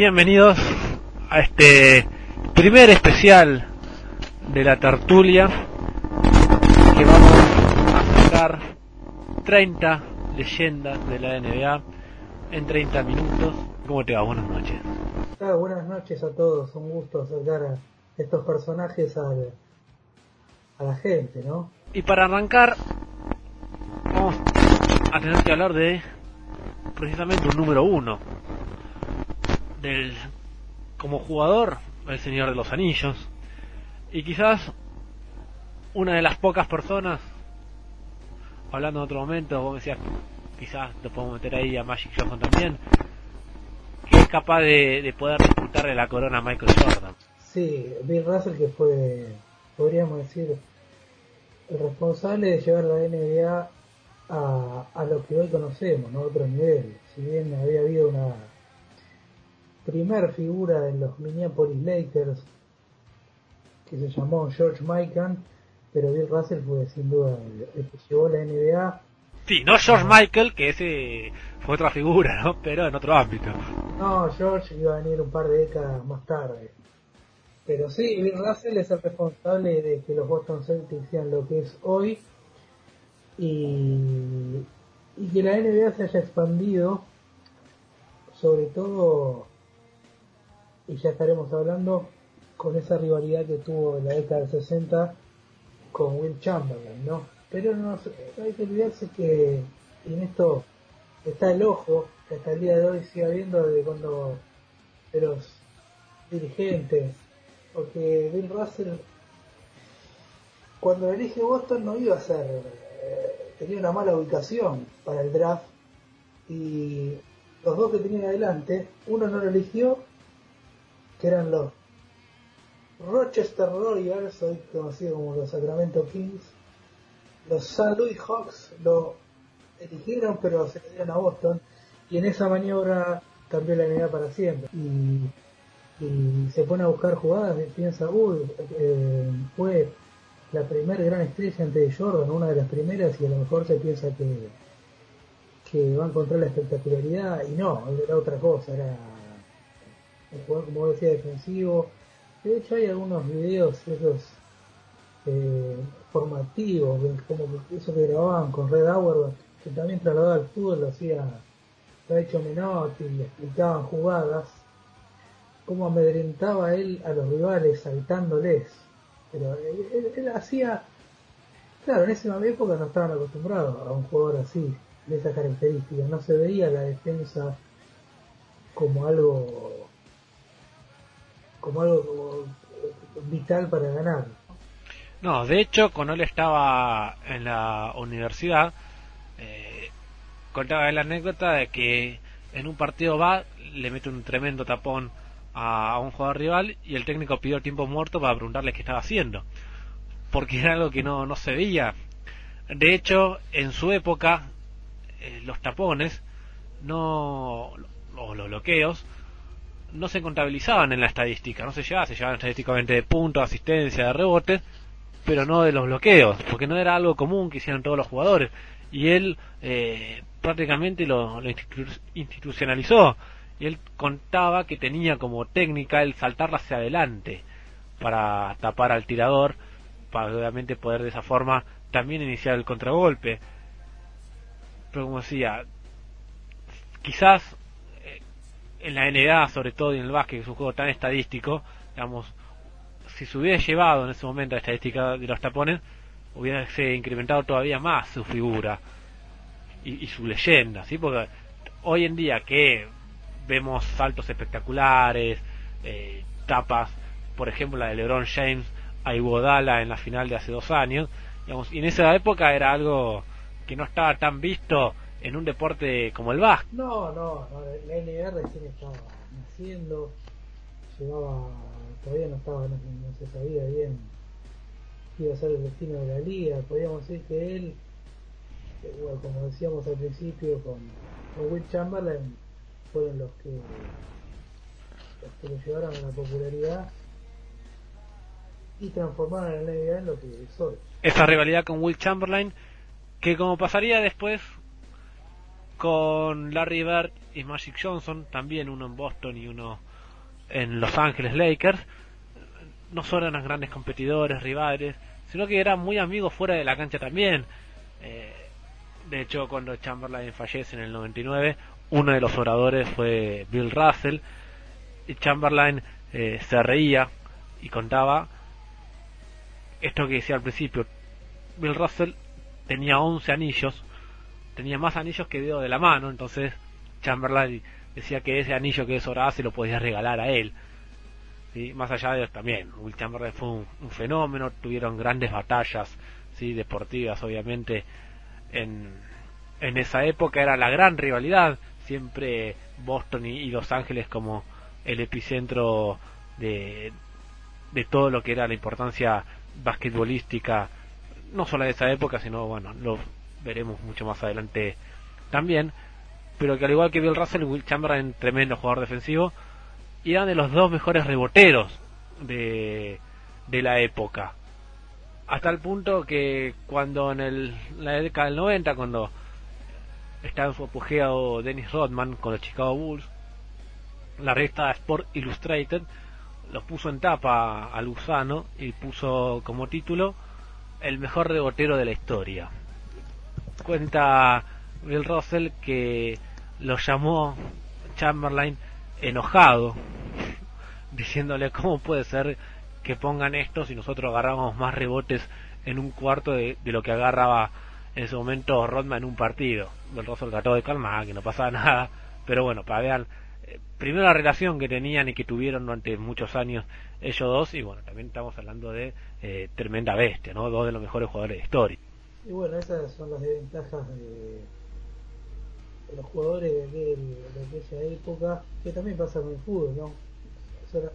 bienvenidos a este primer especial de la tertulia que vamos a sacar 30 leyendas de la NBA en 30 minutos. ¿Cómo te va? Buenas noches. Ah, buenas noches a todos, un gusto acercar a estos personajes a, a la gente, ¿no? Y para arrancar, vamos a tener que hablar de precisamente un número uno del como jugador el Señor de los Anillos y quizás una de las pocas personas hablando en otro momento vos decías quizás lo podemos meter ahí a Magic Johnson también que es capaz de, poder disputarle la corona a Michael Jordan sí Bill Russell que fue podríamos decir el responsable de llevar la NBA a, a lo que hoy conocemos, ¿no? Otro nivel. Si bien había habido una primer figura en los Minneapolis Lakers que se llamó George Mikan, pero Bill Russell fue sin duda el, que llevó la NBA. Sí, no George Michael, que ese fue otra figura, ¿no? Pero en otro ámbito. No, George iba a venir un par de décadas más tarde. Pero sí, Bill Russell es el responsable de que los Boston Celtics sean lo que es hoy y, y que la NBA se haya expandido, sobre todo y ya estaremos hablando con esa rivalidad que tuvo en la década del 60 con Will Chamberlain, ¿no? Pero no, hay que olvidarse que en esto está el ojo que hasta el día de hoy sigue habiendo de cuando de los dirigentes, porque Bill Russell cuando elige Boston no iba a ser, eh, tenía una mala ubicación para el draft y los dos que tenían adelante, uno no lo eligió que eran los Rochester Royals, hoy conocidos como los Sacramento Kings. Los St. Louis Hawks lo eligieron, pero se le dieron a Boston. Y en esa maniobra cambió la NBA para siempre. Y, se pone a buscar jugadas y piensa, uy, eh, fue la primera gran estrella ante Jordan, una de las primeras, y a lo mejor se piensa que, que va a encontrar la espectacularidad. Y no, era otra cosa, era un jugador como decía defensivo. De hecho hay algunos videos esos eh, formativos, como eso que grababan con Red Hour, que también trasladaba al fútbol, lo hacía lo ha hecho Menotti, y explicaban jugadas, cómo amedrentaba él a los rivales saltándoles. Pero él, hacía, claro, en esa época no estaban acostumbrados a un jugador así, de esa característica, no se veía la defensa como algo como algo vital para ganar. No, de hecho, cuando él estaba en la universidad, eh, contaba la anécdota de que en un partido va, le mete un tremendo tapón a, un jugador rival y el técnico pidió tiempo muerto para preguntarle qué estaba haciendo, porque era algo que no, no se veía. De hecho, en su época, eh, los tapones no o los bloqueos no se contabilizaban en la estadística, no se llevaban, se llevaban estadísticamente de puntos, asistencia, de rebotes, pero no de los bloqueos, porque no era algo común que hicieran todos los jugadores. Y él eh, prácticamente lo, institucionalizó. Y él contaba que tenía como técnica el saltar hacia adelante para tapar al tirador, para obviamente poder de esa forma también iniciar el contragolpe. Pero como decía, quizás en la NBA, sobre todo y en el básquet, que es un juego tan estadístico, digamos, si se hubiera llevado en ese momento la estadística de los tapones, hubiese incrementado todavía más su figura y, su leyenda, ¿sí? Porque hoy en día que vemos saltos espectaculares, eh, tapas, por ejemplo la de LeBron James a Iguodala en la final de hace dos años, digamos, y en esa época era algo que no estaba tan visto en un deporte como el básquet. No, no, la NBA recién estaba naciendo, llevaba, todavía no estaba, no, se sabía bien qué iba a ser el destino de la liga, podríamos decir que él, igual como decíamos al principio con, Will Chamberlain, fueron los que los que lo llevaron a la popularidad y transformaron a la NBA en lo que es hoy. Esa rivalidad con Will Chamberlain, que como pasaría después con Larry Bird y Magic Johnson, también uno en Boston y uno en Los Ángeles Lakers, no solo eran grandes competidores, rivales, sino que eran muy amigos fuera de la cancha también. Eh, de hecho, cuando Chamberlain fallece en el 99, uno de los oradores fue Bill Russell, y Chamberlain eh, se reía y contaba esto que decía al principio. Bill Russell tenía 11 anillos, tenía más anillos que dedo de la mano, entonces Chamberlain decía que ese anillo que desoraba se lo podía regalar a él. ¿sí? Más allá de también, Will Chamberlain fue un, fenómeno, tuvieron grandes batallas ¿sí? deportivas, obviamente, en, en esa época era la gran rivalidad, siempre Boston y, Los Ángeles como el epicentro de, de todo lo que era la importancia basquetbolística, no solo de esa época, sino, bueno, lo veremos mucho más adelante también pero que al igual que Bill Russell, Will Chamberlain, tremendo jugador defensivo, y eran de los dos mejores reboteros de, de la época. Hasta el punto que cuando en el, la década del 90, cuando estaba en su apogeo Dennis Rodman con los Chicago Bulls, la revista Sport Illustrated lo puso en tapa al gusano y puso como título el mejor rebotero de la historia. Cuenta Bill Russell que lo llamó Chamberlain enojado, diciéndole cómo puede ser que pongan esto si nosotros agarramos más rebotes en un cuarto de, lo que agarraba en ese momento Rodman en un partido. El Russell trató de calmar, que no pasaba nada, pero bueno, para ver eh, primero la relación que tenían y que tuvieron durante muchos años ellos dos, y bueno, también estamos hablando de eh, tremenda bestia, ¿no? Dos de los mejores jugadores de historia. Y bueno, esas son las desventajas de los jugadores de, aquel, de, aquella época, que también pasa con el fútbol, ¿no?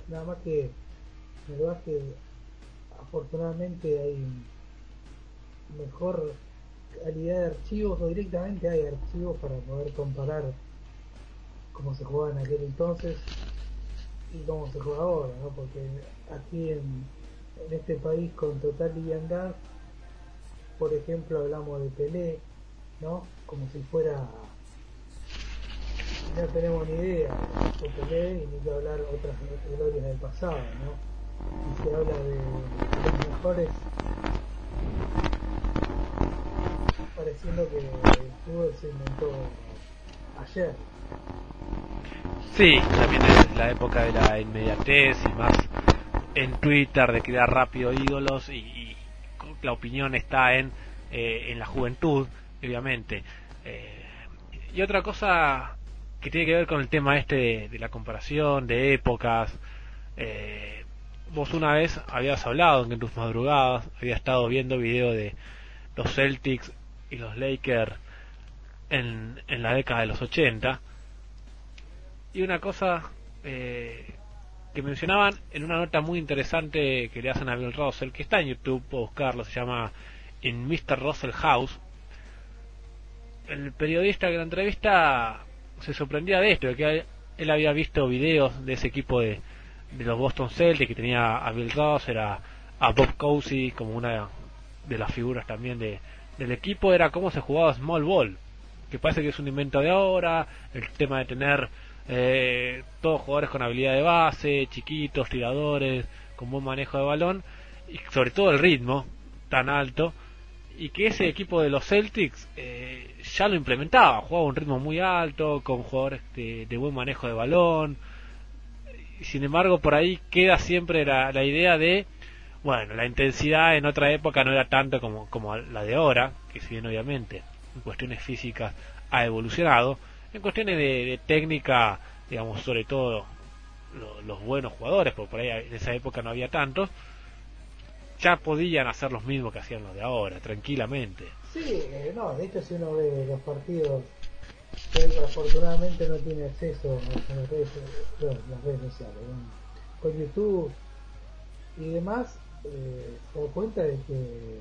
nada más que en el afortunadamente hay mejor calidad de archivos o directamente hay archivos para poder comparar cómo se jugaba en aquel entonces y cómo se juega ahora, ¿no? Porque aquí en, en este país con total liviandad, por ejemplo, hablamos de Pelé, ¿no? Como si fuera no tenemos ni idea de Pelé y ni que hablar otras glorias del pasado, ¿no? Y se habla de los mejores pareciendo que el fútbol se inventó ayer. Sí, también es la época de la inmediatez y más en Twitter de crear rápido ídolos y, la opinión está en, eh, en la juventud, obviamente. Eh, y otra cosa que tiene que ver con el tema este de, la comparación de épocas. Eh, vos una vez habías hablado en tus madrugadas, habías estado viendo video de los Celtics y los Lakers en, en la década de los 80. Y una cosa eh, que mencionaban en una nota muy interesante que le hacen a Bill Russell, que está en YouTube, puedo buscarlo, se llama In Mr. Russell House. El periodista que la entrevista se sorprendía de esto, de que él había visto videos de ese equipo de, de los Boston Celtics, que tenía a Bill Russell, a, a Bob Cousy como una de las figuras también de, del equipo, era cómo se jugaba Small Ball, que parece que es un invento de ahora, el tema de tener eh, todos jugadores con habilidad de base, chiquitos, tiradores, con buen manejo de balón, y sobre todo el ritmo tan alto, y que ese equipo de los Celtics eh, ya lo implementaba, jugaba un ritmo muy alto, con jugadores de, buen manejo de balón. Sin embargo, por ahí queda siempre la, idea de, bueno, la intensidad en otra época no era tanto como, como la de ahora, que si bien obviamente en cuestiones físicas ha evolucionado, en cuestiones de, técnica, digamos, sobre todo los buenos jugadores, porque por ahí en esa época no había tantos, ya podían hacer los mismos que hacían los de ahora, tranquilamente. Sí, eh, no, de hecho si uno ve los partidos, que afortunadamente no tiene acceso a las redes, las redes sociales, con YouTube y demás, eh, se da cuenta de que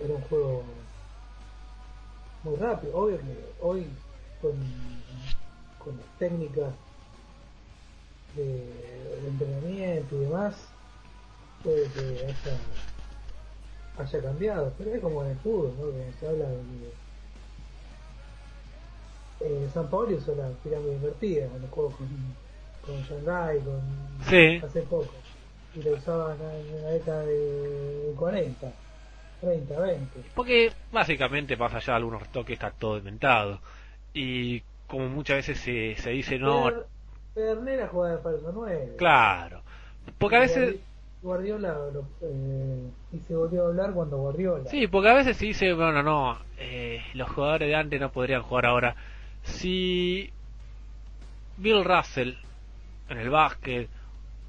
era un juego muy rápido. Obvio hoy con, con las técnicas de, de entrenamiento y demás, puede que haya, haya cambiado, pero es como en el fútbol, ¿no? Que se habla de que eh, San Paolo usó la pirámide invertida cuando jugó con, con Shanghai, con Sí. hace poco. Y lo usaban en la década de 40, 30, 20. Porque básicamente, más allá de algunos retoques, está todo inventado. Y como muchas veces se, se dice, no, Per- Pernera jugaba de falso 9. claro. Porque a veces, Guardiola, lo- eh, y se volvió a hablar cuando Guardiola. sí, porque a veces se dice, bueno, no, eh, los jugadores de antes no podrían jugar ahora. Si Bill Russell en el básquet,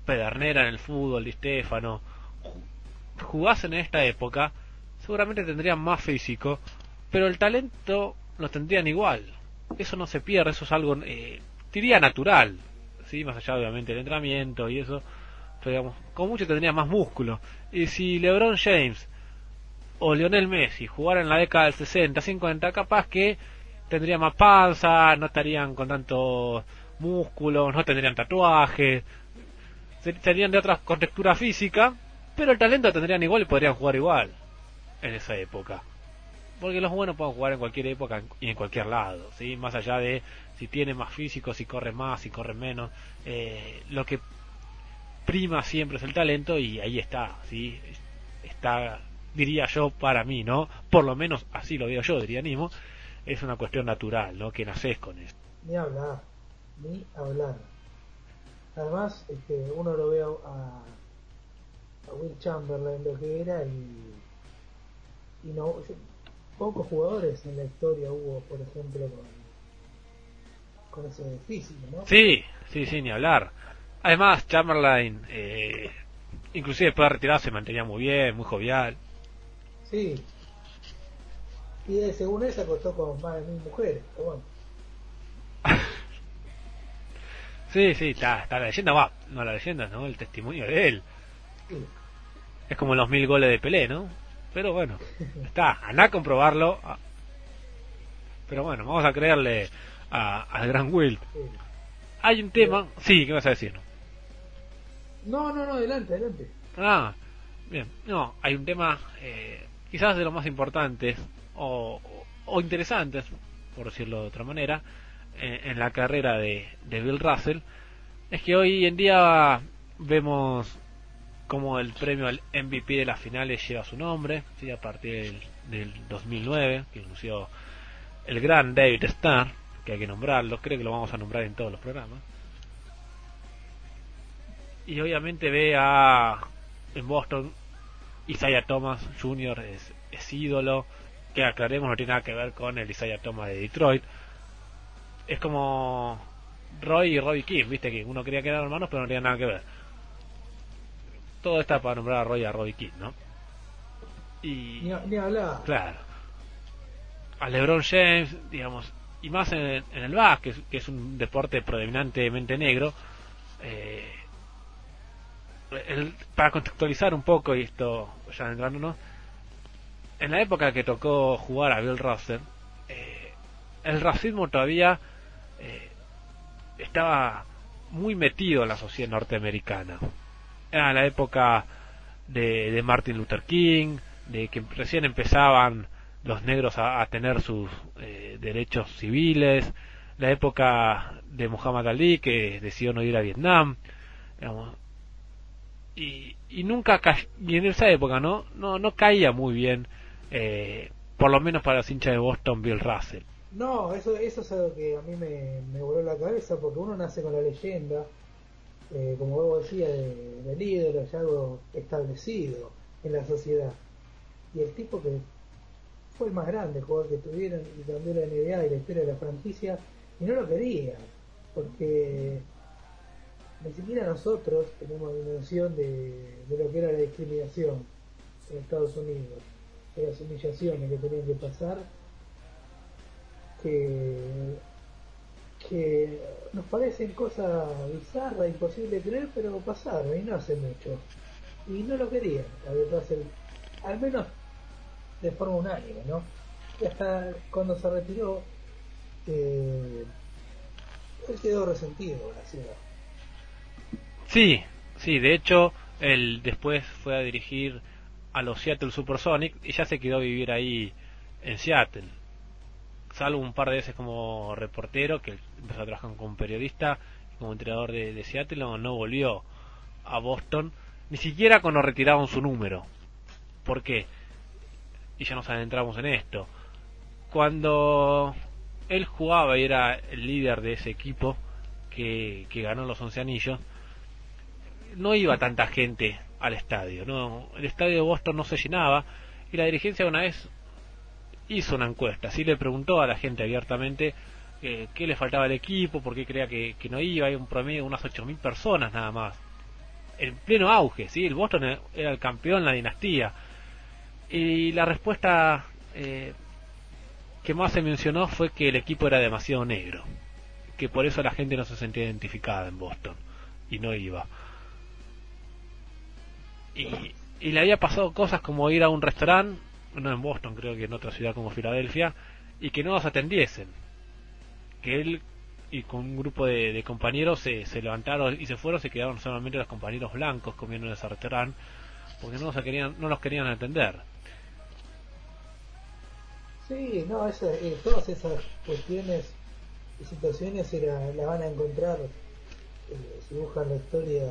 Pedernera en el fútbol, Di Stefano, ju- jugasen en esta época, seguramente tendrían más físico, pero el talento lo tendrían igual. Eso no se pierde, eso es algo, eh, diría natural, ¿sí? más allá obviamente del entrenamiento y eso, pero digamos, con mucho tendría más músculo. Y si LeBron James o Lionel Messi jugaran en la década del 60, 50, capaz que tendría más panza, no estarían con tanto músculo, no tendrían tatuajes, ser- serían de otra contextura física, pero el talento tendrían igual y podrían jugar igual en esa época. Porque los buenos pueden jugar en cualquier época y en cualquier lado, ¿sí? Más allá de si tienen más físico, si corren más, si corren menos. eh, lo que prima siempre es el talento y ahí está, ¿sí? Está, diría yo, para mí, ¿no? Por lo menos así lo veo yo, diría Nimo. Es una cuestión natural, ¿no? Que naces con esto. Ni hablar, ni hablar. Además, este, uno lo ve a, a Will Chamberlain lo que era y, y no pocos jugadores en la historia hubo, por ejemplo, con, con ese físico, ¿no? Sí, sí, sí, ni hablar. Además, Chamberlain, eh, inclusive después de retirarse, se mantenía muy bien, muy jovial. Sí. Y eh, según él se acostó con más de mil mujeres, pero bueno. Sí, sí, está, está la leyenda, va, no la leyenda, ¿no? El testimonio de él. Sí. Es como los mil goles de Pelé, ¿no? Pero bueno, está, anda a comprobarlo. Pero bueno, vamos a creerle a- al gran Will. Hay un tema, sí, ¿qué vas a decir? No, no, no, adelante, adelante. Ah, bien, no, hay un tema eh, quizás de los más importantes o, o interesantes, por decirlo de otra manera, eh, en la carrera de, de Bill Russell, es que hoy en día vemos como el premio al MVP de las finales lleva su nombre, ¿sí? a partir del, del 2009, que anunció el gran David Starr, que hay que nombrarlo, creo que lo vamos a nombrar en todos los programas. Y obviamente ve a en Boston Isaiah Thomas Jr. es, es ídolo, que aclaremos no tiene nada que ver con el Isaiah Thomas de Detroit. Es como Roy y Robbie King, viste que uno quería que eran hermanos, pero no tenía nada que ver. Todo está para nombrar a Roy a Robbie King, ¿no? Y Ni, ni hablar. Claro. A LeBron James, digamos, y más en, en el básquet, que es un deporte predominantemente negro, eh, el- para contextualizar un poco y esto ya entrándonos, en la época que tocó jugar a Bill Russell, eh, el racismo todavía eh, estaba muy metido en la sociedad norteamericana. Era la época de, de Martin Luther King, de que recién empezaban los negros a, a tener sus eh, derechos civiles, la época de Muhammad Ali que decidió no ir a Vietnam, digamos, y, y nunca ca- y en esa época no no no caía muy bien eh, por lo menos para los hinchas de Boston Bill Russell. No, eso, eso es algo que a mí me, me voló la cabeza porque uno nace con la leyenda, eh, como vos decías, de, del ídolo, ya algo establecido en la sociedad. Y el tipo que fue el más grande jugador que tuvieron y cambió la NBA y la historia de la franquicia, y no lo quería, porque ni siquiera nosotros tenemos dimensión de, de lo que era la discriminación en Estados Unidos, de las humillaciones que tenían que pasar que, que nos parecen cosas bizarras, imposibles de creer, pero pasaron y no hace mucho. Y no lo querían, a Bill Russell, al menos de forma unánime, ¿no? Y hasta cuando se retiró, eh, él quedó resentido con la ciudad. sí sí de hecho él después fue a dirigir a los Seattle Supersonics y ya se quedó a vivir ahí en Seattle salvo un par de veces como reportero que empezó a trabajar como periodista como entrenador de, Seattle, no, volvió a Boston, ni siquiera cuando retiraron su número. ¿Por qué? Y ya nos adentramos en esto. Cuando él jugaba y era el líder de ese equipo que, que ganó los once anillos, no iba tanta gente al estadio. No, el estadio de Boston no se llenaba y la dirigencia una vez hizo una encuesta, así le preguntó a la gente abiertamente eh, qué le faltaba al equipo, por qué creía que, no iba, hay un promedio de unas 8.000 personas nada más. En pleno auge, ¿sí? El Boston era el campeón la dinastía. Y la respuesta eh, que más se mencionó fue que el equipo era demasiado negro, que por eso la gente no se sentía identificada en Boston y no iba. Y, y le había pasado cosas como ir a un restaurante no en Boston, creo que en otra ciudad como Filadelfia, y que no los atendiesen. Que él y con un grupo de, compañeros se, se, levantaron y se fueron, se quedaron solamente los compañeros blancos comiendo en ese restaurante, porque no los querían, no los querían atender. Sí, no, eh, todas esas cuestiones y situaciones la, la van a encontrar eh, si buscan la historia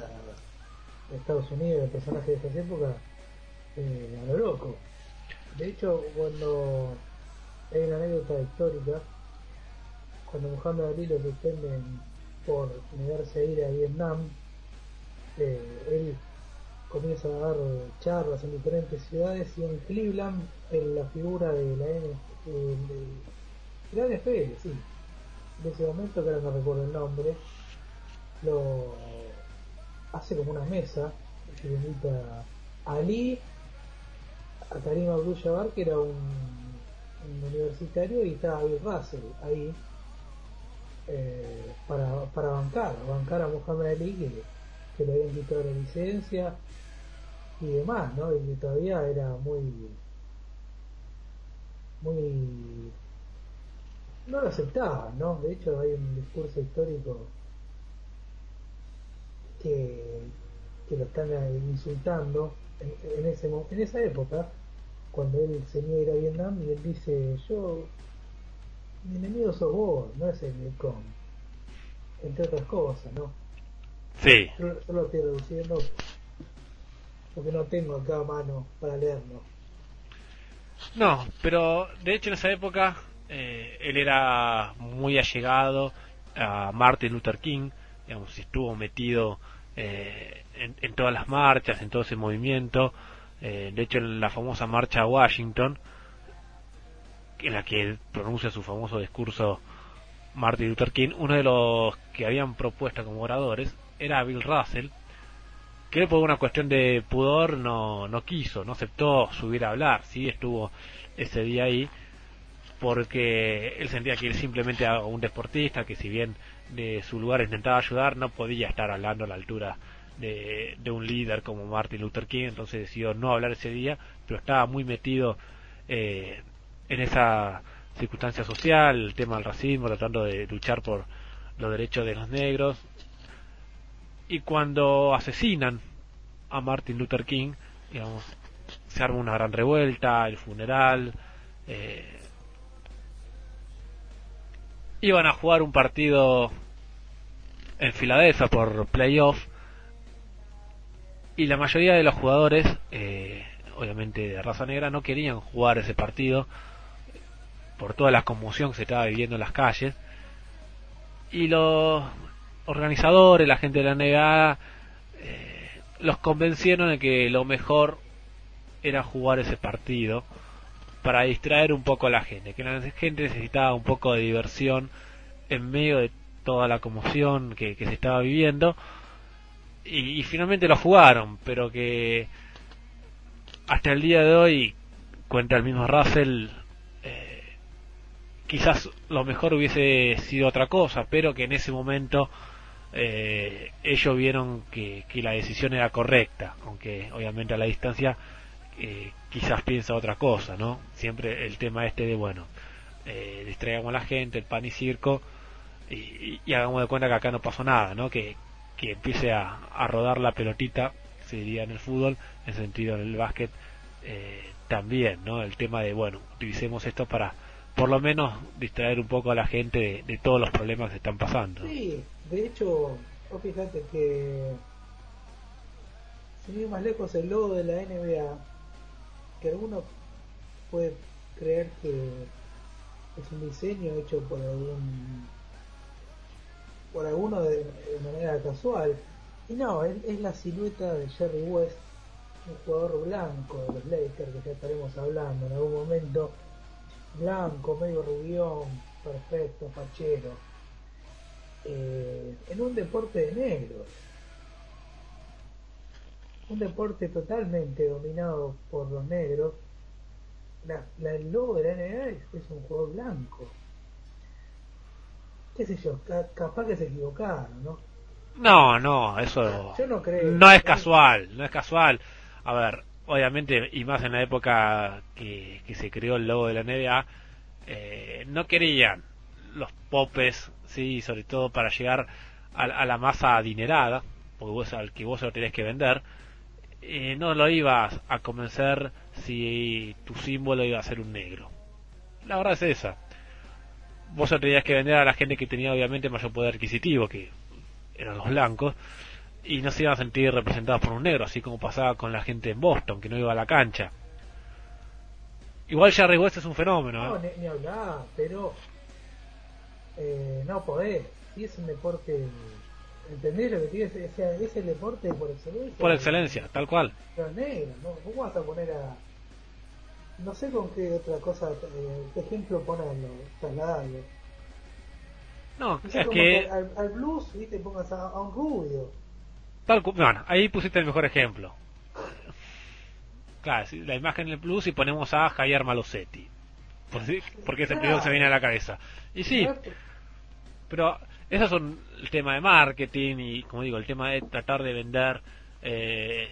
de Estados Unidos, de personajes de esas épocas, eh, a lo loco. De hecho, cuando hay una anécdota histórica, cuando Muhammad Ali lo suspenden por negarse a ir a Vietnam, eh, él comienza a dar charlas en diferentes ciudades y en Cleveland, en la figura de la, N, NFL, sí, de ese momento, que ahora no recuerdo el nombre, lo hace como una mesa, que invita a Ali a Karim Abdul-Jabbar, que era un, universitario, y estaba Bill Russell ahí eh, para, para bancar, bancar a Mohamed Ali, que, que le habían quitado la licencia y demás, ¿no? Y que todavía era muy. muy. no lo aceptaban, ¿no? De hecho, hay un discurso histórico que, que lo están insultando en, ese, en esa época cuando él se niega a ir a Vietnam y él dice, yo, mi enemigo sos vos, no es el Vietcong, entre otras cosas, ¿no? Sí. Yo, lo estoy reduciendo porque no tengo acá a mano para leerlo. No, pero de hecho en esa época eh, él era muy allegado a Martin Luther King, digamos, estuvo metido eh, en, todas las marchas, en todo ese movimiento, eh, de hecho, en la famosa marcha a Washington, en la que pronuncia su famoso discurso Martin Luther King, uno de los que habían propuesto como oradores era Bill Russell, que por una cuestión de pudor no, no quiso, no aceptó subir a hablar, sí estuvo ese día ahí, porque él sentía que él simplemente era un deportista que si bien de su lugar intentaba ayudar, no podía estar hablando a la altura de, un líder como Martin Luther King, entonces decidió no hablar ese día, pero estaba muy metido eh, en esa circunstancia social, el tema del racismo, tratando de luchar por los derechos de los negros. Y cuando asesinan a Martin Luther King, digamos, se arma una gran revuelta, el funeral. Eh, iban a jugar un partido en Filadelfia por playoff y la mayoría de los jugadores, eh, obviamente de raza negra, no querían jugar ese partido por toda la conmoción que se estaba viviendo en las calles. Y los organizadores, la gente de la negada, eh, los convencieron de que lo mejor era jugar ese partido para distraer un poco a la gente, que la gente necesitaba un poco de diversión en medio de toda la conmoción que se estaba viviendo y, finalmente lo jugaron, pero que hasta el día de hoy, cuenta el mismo Russell, eh, quizás lo mejor hubiese sido otra cosa, pero que en ese momento eh, ellos vieron que, que, la decisión era correcta, aunque obviamente a la distancia eh, quizás piensa otra cosa, ¿no? Siempre el tema este de, bueno, distraigamos a la gente, el pan y circo, y, y, hagamos de cuenta que acá no pasó nada, ¿no? Que, que empiece a, rodar la pelotita, se diría en el fútbol, en sentido en el básquet eh, también, ¿no? El tema de, bueno, utilicemos esto para por lo menos distraer un poco a la gente de, todos los problemas que están pasando. Sí, De hecho, fíjate que sin ir más lejos el logo de la NBA, que alguno puede creer que es un diseño hecho por algún por alguno de, manera casual. Y no, es, la silueta de Jerry West un jugador blanco de los Lakers que ya estaremos hablando en algún momento. Blanco, medio rubión perfecto, fachero. Eh, en un deporte de negros un deporte totalmente dominado por los negros. La, el logo de la NBA es, un jugador blanco. Qué sé yo, capaz que se equivocaron, ¿no? No, no, eso yo no, creo, no es casual, no es casual. A ver, obviamente, y más en la época que, que se creó el logo de la NBA, eh, no querían los popes, sí, sobre todo para llegar a, la masa adinerada, porque vos al que vos lo tenés que vender, eh, no lo ibas a convencer si tu símbolo iba a ser un negro. La verdad es esa. Vos tenías que vender a la gente que tenía obviamente mayor poder adquisitivo, que eran los blancos, y no se iban a sentir representados por un negro, así como pasaba con la gente en Boston, que no iba a la cancha. Igual Jerry West es un fenómeno. No, ¿eh? ni, hablar, pero eh, no podés. Y es un deporte ¿Entendés lo que tiene? O sea, es el deporte por excelencia. Por excelencia, tal cual. Pero negro, ¿no? ¿Cómo vas a poner a.? No sé con qué otra cosa, eh, qué ejemplo ponerlo, trasladarlo. No, es que... Al, blues, ¿viste? Pongas a, un rubio. Tal bueno, ahí pusiste el mejor ejemplo. Claro, la imagen del blues y ponemos a Javier Malosetti. Porque es el primero que se viene a la cabeza. Y sí, pero esos son el tema de marketing y, como digo, el tema de tratar de vender eh,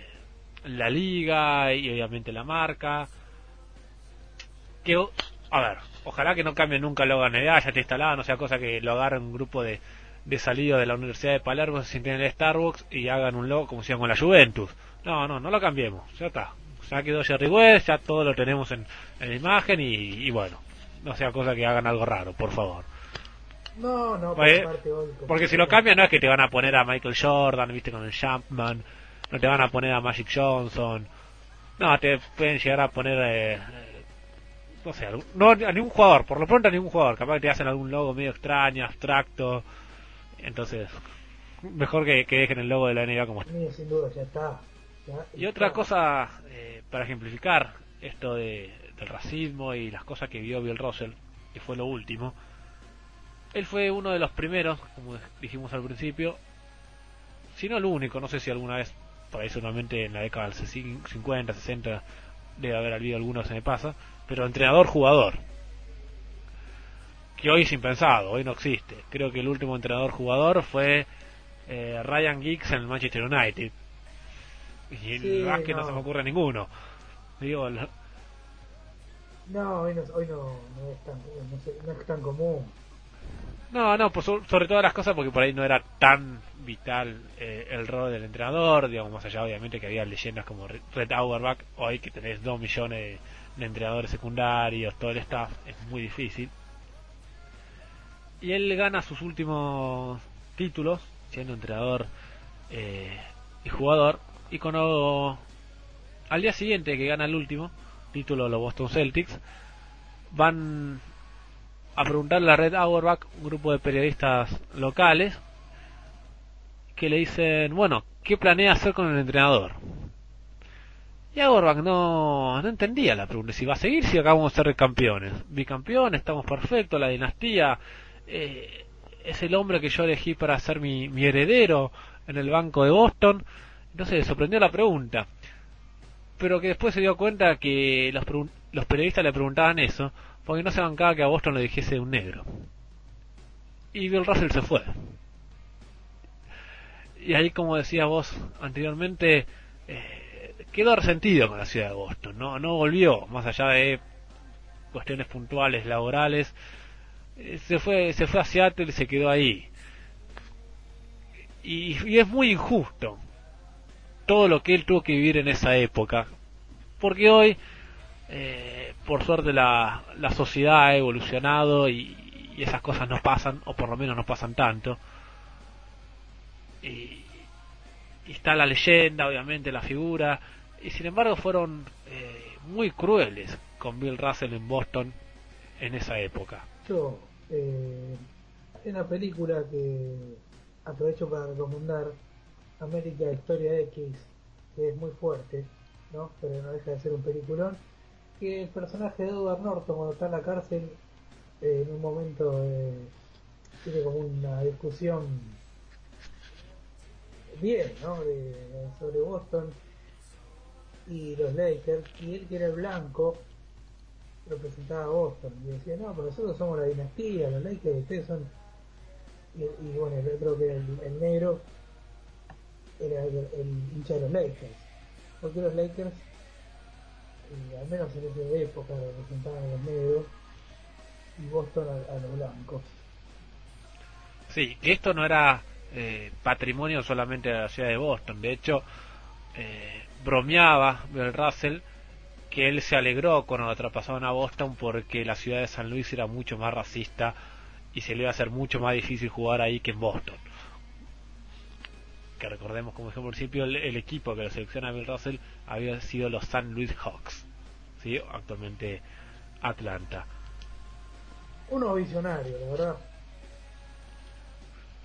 la liga y obviamente la marca. Que, a ver, ojalá que no cambie nunca el logo de ya esté instalado, no sea cosa que lo agarre un grupo de, de salida de la Universidad de Palermo, se sienten en el Starbucks y hagan un logo como si con la Juventus. No, no, no lo cambiemos, ya está. Ya quedó Jerry West, ya todo lo tenemos en, en la imagen y, y bueno, no sea cosa que hagan algo raro, por favor. No, no, porque si lo cambian no es que te van a poner a Michael Jordan, viste, con el Jumpman, no te van a poner a Magic Johnson, no, te pueden llegar a poner, eh, no sé, no a ningún jugador, por lo pronto a ningún jugador, capaz que te hacen algún logo medio extraño, abstracto, entonces, mejor que, dejen el logo de la NBA como está. sin duda, ya está. y otra cosa, eh, para ejemplificar esto de, del racismo y las cosas que vio Bill Russell, que fue lo último, él fue uno de los primeros, como dijimos al principio, si no el único, no sé si alguna vez, por ahí solamente en la década del 50, 60, debe haber habido algunos, se me pasa, pero entrenador-jugador. Que hoy es impensado, hoy no existe. Creo que el último entrenador-jugador fue eh, Ryan Giggs en el Manchester United. Y en el básquet no. se me ocurre ninguno. Digo, no, hoy no, hoy no, es, tan, no es tan común. No, no, pues sobre todas las cosas porque por ahí no era tan vital eh, el rol del entrenador, digamos, más allá obviamente que había leyendas como Red Auerbach, hoy que tenés dos millones de, entrenadores secundarios, todo el staff, es muy difícil. Y él gana sus últimos títulos, siendo entrenador eh, y jugador, y cuando al día siguiente que gana el último título los Boston Celtics, van a preguntarle a Red Auerbach, un grupo de periodistas locales, que le dicen, bueno, ¿qué planea hacer con el entrenador? Y Auerbach no, no entendía la pregunta, si va a seguir, si acabamos de ser campeones. Bicampeón, estamos perfectos, la dinastía eh, es el hombre que yo elegí para ser mi, mi heredero en el banco de Boston. Entonces le sorprendió la pregunta. Pero que después se dio cuenta que los, los periodistas le preguntaban eso porque no se bancaba que a Boston le dijese un negro. Y Bill Russell se fue. Y ahí, como decías vos anteriormente, eh, quedó resentido con la ciudad de Boston. No, no volvió, más allá de cuestiones puntuales, laborales. Eh, se fue, se fue a Seattle y se quedó ahí. Y, y es muy injusto todo lo que él tuvo que vivir en esa época. Porque hoy eh, por suerte la, la, sociedad ha evolucionado y, esas cosas no pasan, o por lo menos no pasan tanto. y, está la leyenda, obviamente, la figura, y sin embargo fueron eh, muy crueles con Bill Russell en Boston en esa época. Yo, eh, una película que aprovecho para recomendar, América Historia X, que es muy fuerte, ¿no? pero no deja de ser un peliculón, que el personaje de Edward Norton cuando está en la cárcel, eh, en un momento eh, tiene como una discusión bien, ¿no? sobre Boston y los Lakers, y él que era el blanco representaba a Boston, y decía, no, pero nosotros somos la dinastía, los Lakers, ustedes son... Y, bueno, yo creo que el, negro era el, hincha de los Lakers, porque los Lakers, eh, al menos en esa época, representaban a los negros y Boston a, los blancos. Sí, esto no era eh, patrimonio solamente de la ciudad de Boston. De hecho, eh, bromeaba Bill Russell que él se alegró cuando traspasaron a Boston porque la ciudad de San Luis era mucho más racista y se le iba a hacer mucho más difícil jugar ahí que en Boston. Que recordemos, como dije al principio, el, equipo que lo selecciona Bill Russell había sido los San Luis Hawks, ¿sí? actualmente Atlanta. Uno visionario, la verdad.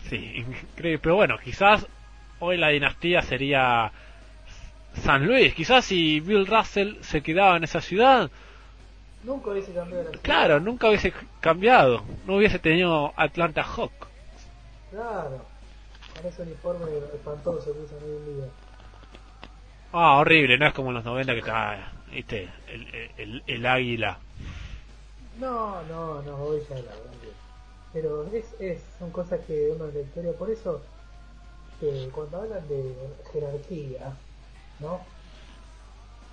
Sí, increíble. Pero bueno, quizás hoy la dinastía sería San Luis. Quizás si Bill Russell se quedaba en esa ciudad. Nunca hubiese cambiado Claro, nunca hubiese cambiado. No hubiese tenido Atlanta Hawk. Claro. Con ese uniforme espantoso que usan hoy en día. Ah, horrible. No es como en los 90 que está, viste, el, el, el águila no, no, no, hoy ya la verdad Pero es, es, son cosas que uno de la historia, por eso que cuando hablan de jerarquía, ¿no?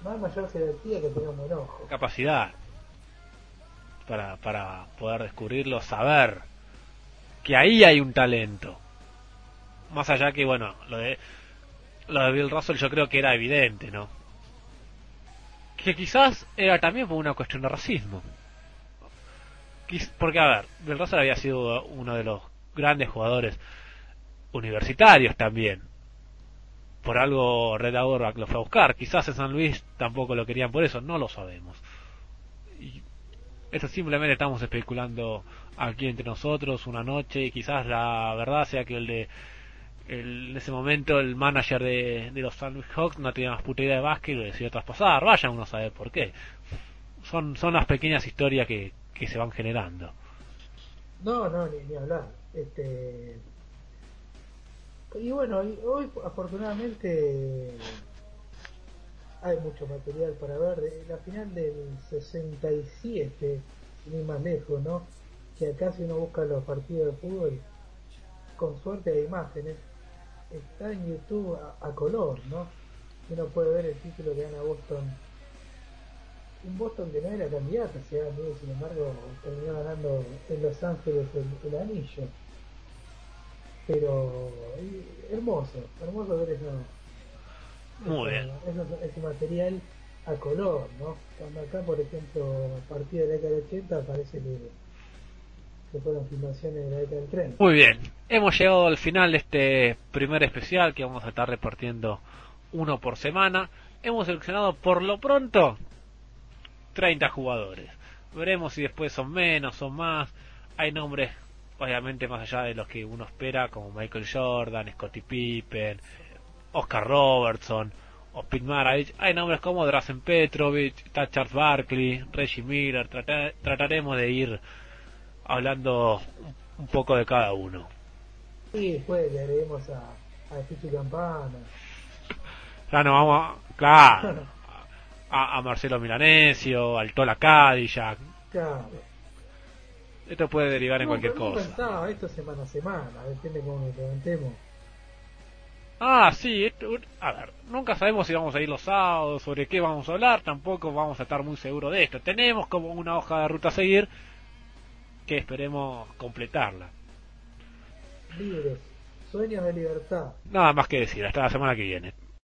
No hay mayor jerarquía que tener un enojo. Capacidad para, para poder descubrirlo, saber que ahí hay un talento. Más allá que, bueno, lo de, lo de Bill Russell yo creo que era evidente, ¿no? Que quizás era también por una cuestión de racismo. Porque, a ver, Bill Russell había sido uno de los grandes jugadores universitarios también. Por algo Red Auerbach lo fue a buscar. Quizás en San Luis tampoco lo querían por eso, no lo sabemos. Y esto simplemente estamos especulando aquí entre nosotros una noche y quizás la verdad sea que el de en ese momento el manager de, de los San Luis Hawks no tenía más puta idea de básquet y lo decidió traspasar. Vayan uno a saber por qué. Son, son las pequeñas historias que, que se van generando. No, no, ni, hablar. Este... Y bueno, hoy afortunadamente hay mucho material para ver. La final del 67, ni más lejos, ¿no? Que acá si uno busca los partidos de fútbol, con suerte de imágenes, está en YouTube a, color, ¿no? Uno puede ver el título que gana Boston un Boston que no era candidato sin embargo terminó ganando en Los Ángeles el, anillo. Pero hermoso, hermoso ver eso. Muy bien. Ese, material a color, ¿no? Cuando acá, por ejemplo, a partir de la década del 80 parece que, que fueron filmaciones de la década del 30. Muy bien, hemos llegado al final de este primer especial que vamos a estar repartiendo uno por semana. Hemos seleccionado por lo pronto 30 jugadores. Veremos si después son menos, son más. Hay nombres, obviamente, más allá de los que uno espera, como Michael Jordan, Scottie Pippen, Oscar Robertson o Pete Maravich. Hay nombres como Drazen Petrovic, Charles Barkley, Reggie Miller. trataremos de ir hablando un poco de cada uno. Sí, después le haremos a, a Campana. Ya no vamos Claro. a, Marcelo Milanesio, al Tola Cadillac. Claro. Esto puede derivar en cualquier cosa. Pensaba, esto semana a semana, depende cómo nos levantemos. Ah, sí, a ver, nunca sabemos si vamos a ir los sábados, sobre qué vamos a hablar, tampoco vamos a estar muy seguros de esto. Tenemos como una hoja de ruta a seguir que esperemos completarla. Libres, sueños de libertad. Nada más que decir, hasta la semana que viene.